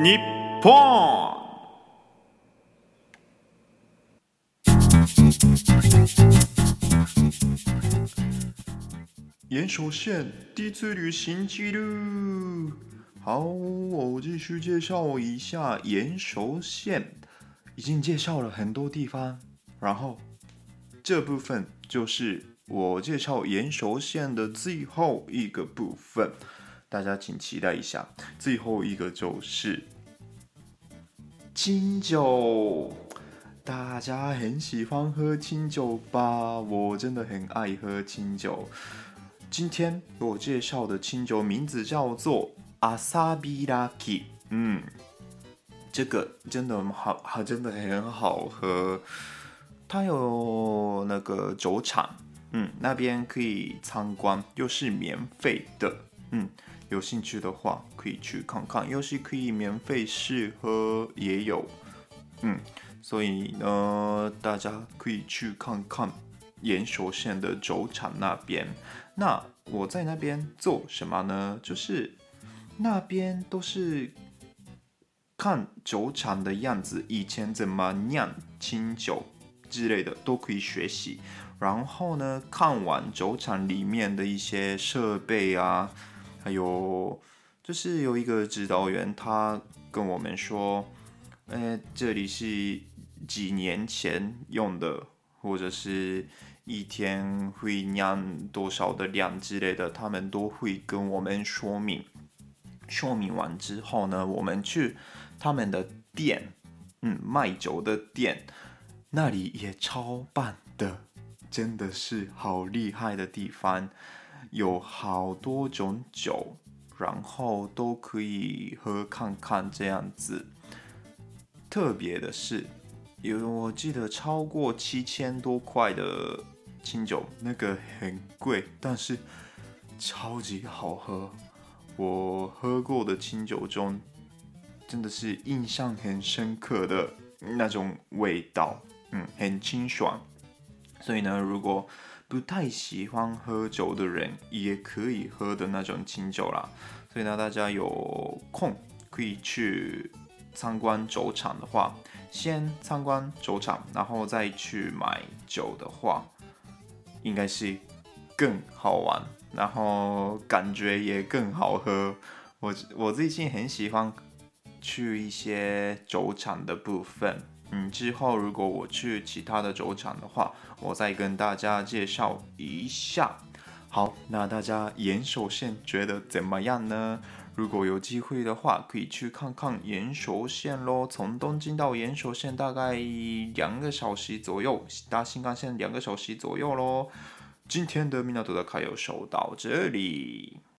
日本。岩手县第一次旅行记录。好，我继续介绍一下岩手县。已经介绍了很多地方，然后这部分就是我介绍岩手县的最后一个部分。大家请期待一下，最后一个就是清酒。大家很喜欢喝清酒吧？我真的很爱喝清酒。今天我介绍的清酒名字叫做阿萨比拉基。嗯，这个真的好，好，真的很好喝。它有那个酒厂，嗯，那边可以参观，又是免费的，嗯。有兴趣的话，可以去看看，又是可以免费试喝，也有，嗯，所以呢，大家可以去看看岩手县的酒厂那边。那我在那边做什么呢？就是那边都是看酒厂的样子，以前怎么酿清酒之类的都可以学习。然后呢，看完酒厂里面的一些设备啊。还有就是有一个指导员，他跟我们说，呃，这里是几年前用的，或者是一天会酿多少的量之类的，他们都会跟我们说明。说明完之后呢，我们去他们的店，嗯，卖酒的店，那里也超棒的，真的是好厉害的地方。有好多种酒，然后都可以喝看看这样子。特别的是，有我记得超过七千多块的清酒，那个很贵，但是超级好喝。我喝过的清酒中，真的是印象很深刻的那种味道，嗯，很清爽。所以呢，如果不太喜欢喝酒的人也可以喝的那种清酒啦，所以呢，大家有空可以去参观酒厂的话，先参观酒厂，然后再去买酒的话，应该是更好玩，然后感觉也更好喝。我我最近很喜欢去一些酒厂的部分。嗯，之后如果我去其他的酒厂的话，我再跟大家介绍一下。好，那大家岩手县觉得怎么样呢？如果有机会的话，可以去看看岩手县咯。从东京到岩手县大概两个小时左右，搭新干线两个小时左右咯。今天的米纳图的卡要秀到这里。